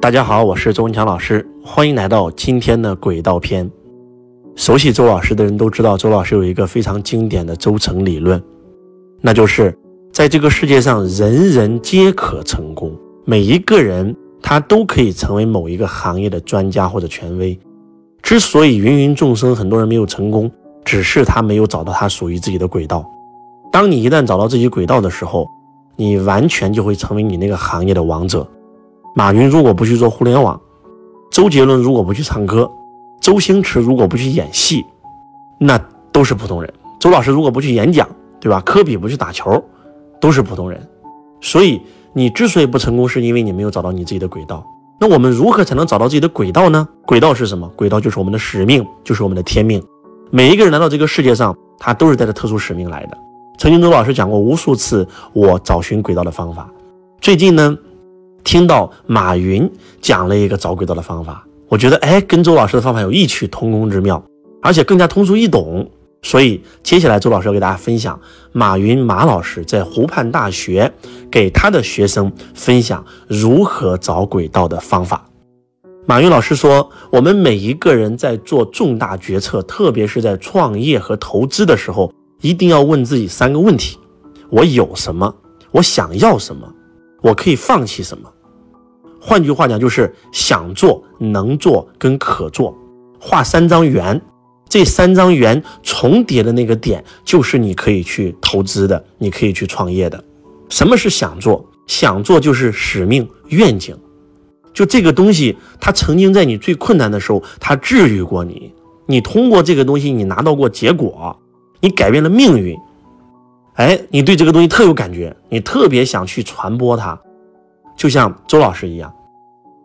大家好，我是周文强老师，欢迎来到今天的轨道篇。熟悉周老师的人都知道，周老师有一个非常经典的周成理论，那就是在这个世界上，人人皆可成功，每一个人他都可以成为某一个行业的专家或者权威。之所以芸芸众生很多人没有成功，只是他没有找到他属于自己的轨道。当你一旦找到自己轨道的时候，你完全就会成为你那个行业的王者。马云如果不去做互联网，周杰伦如果不去唱歌，周星驰如果不去演戏，那都是普通人。周老师如果不去演讲，对吧？科比不去打球，都是普通人。所以你之所以不成功，是因为你没有找到你自己的轨道。那我们如何才能找到自己的轨道呢？轨道是什么？轨道就是我们的使命，就是我们的天命。每一个人来到这个世界上，他都是带着特殊使命来的。曾经周老师讲过无数次我找寻轨道的方法。最近呢？听到马云讲了一个找轨道的方法，我觉得哎，跟周老师的方法有异曲同工之妙，而且更加通俗易懂。所以接下来周老师要给大家分享马云马老师在湖畔大学给他的学生分享如何找轨道的方法。马云老师说，我们每一个人在做重大决策，特别是在创业和投资的时候，一定要问自己三个问题：我有什么？我想要什么？我可以放弃什么？换句话讲，就是想做、能做跟可做，画三张圆，这三张圆重叠的那个点，就是你可以去投资的，你可以去创业的。什么是想做？想做就是使命、愿景，就这个东西，它曾经在你最困难的时候，它治愈过你，你通过这个东西，你拿到过结果，你改变了命运。哎，你对这个东西特有感觉，你特别想去传播它，就像周老师一样。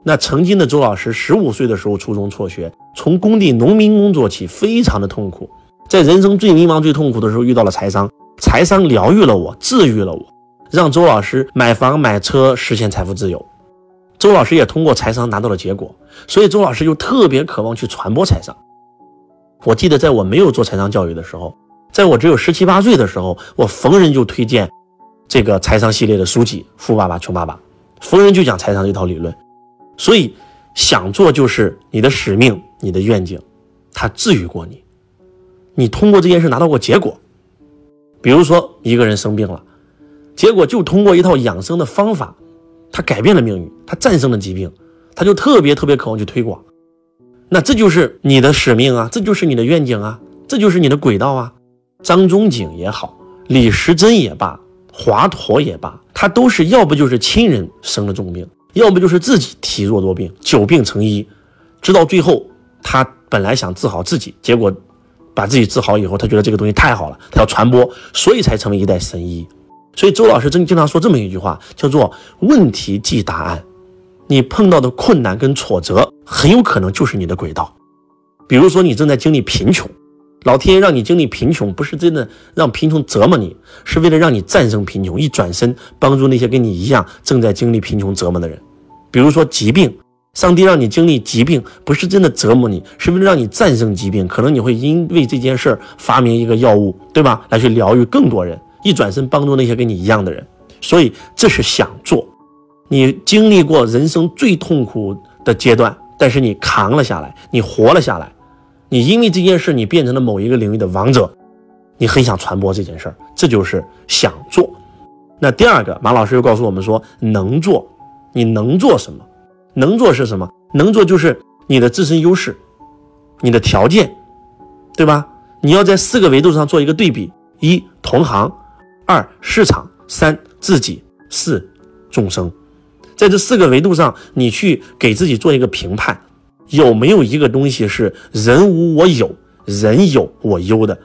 那曾经的周老师，十五岁的时候初中辍学，从工地农民工做起，非常的痛苦。在人生最迷茫、最痛苦的时候，遇到了财商，财商疗愈了我，治愈了我，让周老师买房买车，实现财富自由。周老师也通过财商拿到了结果，所以周老师就特别渴望去传播财商。我记得在我没有做财商教育的时候，在我只有十七八岁的时候，我逢人就推荐这个财商系列的书籍《富爸爸穷爸爸》，逢人就讲财商这套理论。所以，想做就是你的使命，你的愿景，它治愈过你，你通过这件事拿到过结果。比如说，一个人生病了，结果就通过一套养生的方法，他改变了命运，他战胜了疾病，他就特别特别渴望去推广。那这就是你的使命啊，这就是你的愿景啊，这就是你的轨道啊。张仲景也好，李时珍也罢，华佗也罢，他都是要不就是亲人生了重病。要不就是自己体弱多病，久病成医，直到最后，他本来想治好自己，结果把自己治好以后，他觉得这个东西太好了，他要传播，所以才成为一代神医。所以周老师真经常说这么一句话，叫做“问题即答案”。你碰到的困难跟挫折，很有可能就是你的轨道。比如说，你正在经历贫穷。老天爷让你经历贫穷，不是真的让贫穷折磨你，是为了让你战胜贫穷，一转身帮助那些跟你一样正在经历贫穷折磨的人。比如说疾病，上帝让你经历疾病，不是真的折磨你，是为了让你战胜疾病。可能你会因为这件事儿发明一个药物，对吧？来去疗愈更多人，一转身帮助那些跟你一样的人。所以这是想做。你经历过人生最痛苦的阶段，但是你扛了下来，你活了下来。你因为这件事，你变成了某一个领域的王者，你很想传播这件事儿，这就是想做。那第二个，马老师又告诉我们说，能做，你能做什么？能做是什么？能做就是你的自身优势，你的条件，对吧？你要在四个维度上做一个对比：一、同行；二、市场；三、自己；四、众生。在这四个维度上，你去给自己做一个评判。有没有一个东西是人无我有，人有我优的？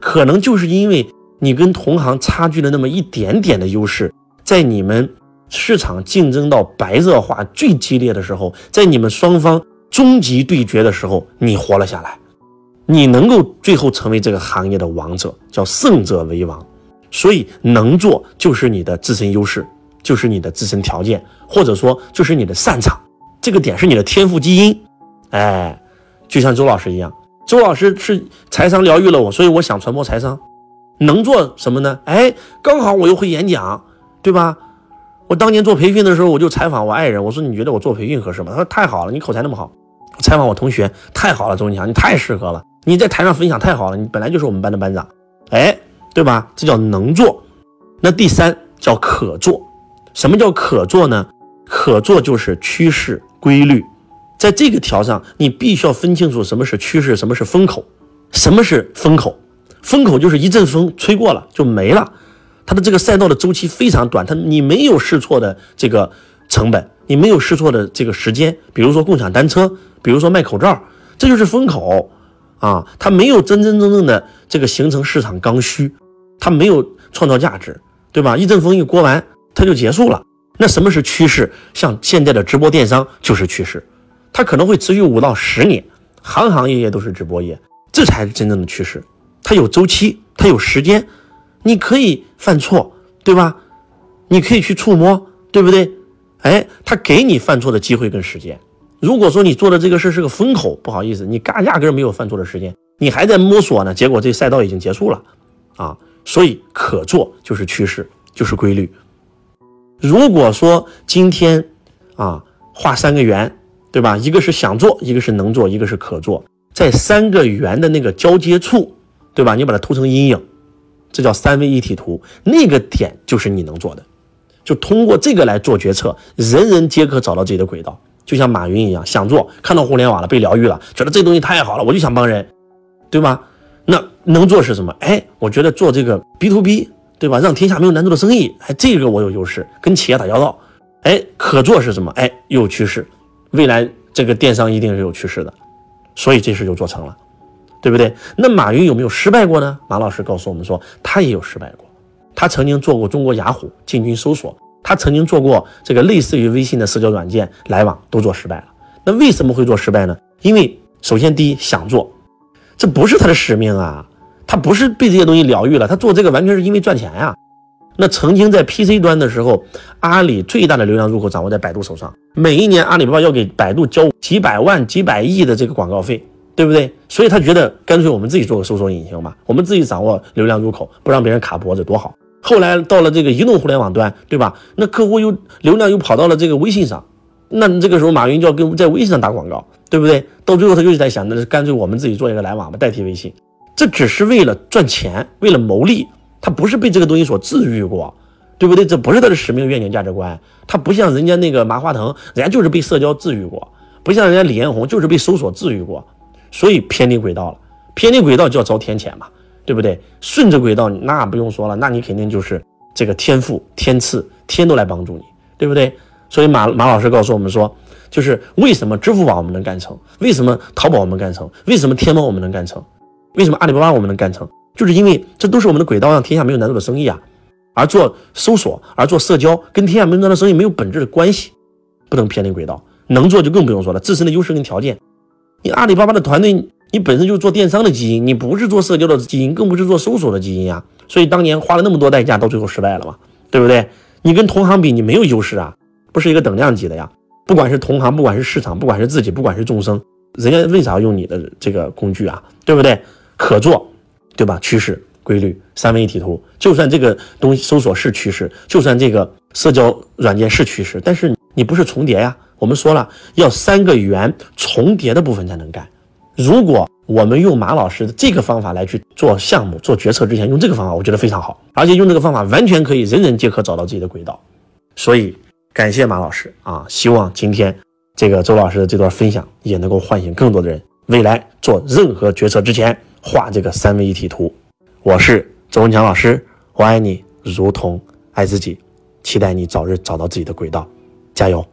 可能就是因为你跟同行差距了那么一点点的优势，在你们市场竞争到白热化最激烈的时候，在你们双方终极对决的时候，你活了下来，你能够最后成为这个行业的王者，叫胜者为王。所以能做就是你的自身优势，就是你的自身条件，或者说就是你的擅长，这个点是你的天赋基因。哎，就像周老师一样，周老师是财商疗愈了我，所以我想传播财商，能做什么呢？哎，刚好我又会演讲，对吧？我当年做培训的时候，我就采访我爱人，我说你觉得我做培训合适吗？他说太好了，你口才那么好。采访我同学，太好了，周文强，你太适合了，你在台上分享太好了，你本来就是我们班的班长，哎，对吧？这叫能做。那第三叫可做。什么叫可做呢？可做就是趋势规律，在这个条上，你必须要分清楚什么是趋势，什么是风口。什么是风口？风口就是一阵风吹过了就没了。它的这个赛道的周期非常短，它你没有试错的这个成本，你没有试错的这个时间。比如说共享单车，比如说卖口罩，这就是风口啊！它没有真真正正的这个形成市场刚需，它没有创造价值，对吧？一阵风一过完，它就结束了。那什么是趋势？像现在的直播电商就是趋势，它可能会持续五到十年，行行业业都是直播业，这才是真正的趋势。它有周期，它有时间。你可以犯错，对吧？你可以去触摸，对不对？哎，他给你犯错的机会跟时间。如果说你做的这个事是个风口，不好意思，你嘎压根没有犯错的时间，你还在摸索呢。结果这赛道已经结束了啊！所以可做就是趋势，就是规律。如果说今天啊画三个圆，对吧？一个是想做，一个是能做，一个是可做，在三个圆的那个交接处，对吧？你把它涂成阴影。这叫三维一体图，那个点就是你能做的，就通过这个来做决策，人人皆可找到自己的轨道。就像马云一样，想做，看到互联网了，被疗愈了，觉得这东西太好了，我就想帮人，对吧？那能做是什么？哎，我觉得做这个 B to B，对吧？让天下没有难做的生意，哎，这个我有优势，跟企业打交道。哎，可做是什么？哎，有趋势，未来这个电商一定是有趋势的，所以这事就做成了。对不对？那马云有没有失败过呢？马老师告诉我们说，他也有失败过。他曾经做过中国雅虎进军搜索，他曾经做过这个类似于微信的社交软件来往，都做失败了。那为什么会做失败呢？因为首先第一想做，这不是他的使命啊，他不是被这些东西疗愈了，他做这个完全是因为赚钱呀。那曾经在 PC 端的时候，阿里最大的流量入口掌握在百度手上，每一年阿里巴巴要给百度交几百万、几百亿的这个广告费。对不对？所以他觉得干脆我们自己做个搜索引擎吧，我们自己掌握流量入口，不让别人卡脖子多好。后来到了这个移动互联网端，对吧？那客户又流量又跑到了这个微信上，那这个时候马云就要跟在微信上打广告，对不对？到最后他就在想，那干脆我们自己做一个来往吧，代替微信。这只是为了赚钱，为了牟利，他不是被这个东西所治愈过，对不对？这不是他的使命、愿景、价值观。他不像人家那个马化腾，人家就是被社交治愈过；不像人家李彦宏，就是被搜索治愈过。所以偏离轨道了，偏离轨道就要遭天谴嘛，对不对？顺着轨道那不用说了，那你肯定就是这个天赋、天赐，天都来帮助你，对不对？所以马马老师告诉我们说，就是为什么支付宝我们能干成，为什么淘宝我们干成，为什么天猫我们能干成，为什么阿里巴巴我们能干成，就是因为这都是我们的轨道，让天下没有难做的生意啊。而做搜索，而做社交，跟天下没有难做的生意没有本质的关系，不能偏离轨道。能做就更不用说了，自身的优势跟条件。你阿里巴巴的团队，你本身就是做电商的基因，你不是做社交的基因，更不是做搜索的基因啊。所以当年花了那么多代价，到最后失败了嘛，对不对？你跟同行比，你没有优势啊，不是一个等量级的呀。不管是同行，不管是市场，不管是自己，不管是众生，人家为啥要用你的这个工具啊？对不对？可做，对吧？趋势、规律、三维一体图，就算这个东西搜索是趋势，就算这个社交软件是趋势，但是你不是重叠呀。我们说了，要三个圆重叠的部分才能干。如果我们用马老师的这个方法来去做项目、做决策之前，用这个方法，我觉得非常好，而且用这个方法完全可以人人皆可找到自己的轨道。所以感谢马老师啊！希望今天这个周老师的这段分享也能够唤醒更多的人，未来做任何决策之前画这个三维一体图。我是周文强老师，我爱你如同爱自己，期待你早日找到自己的轨道，加油！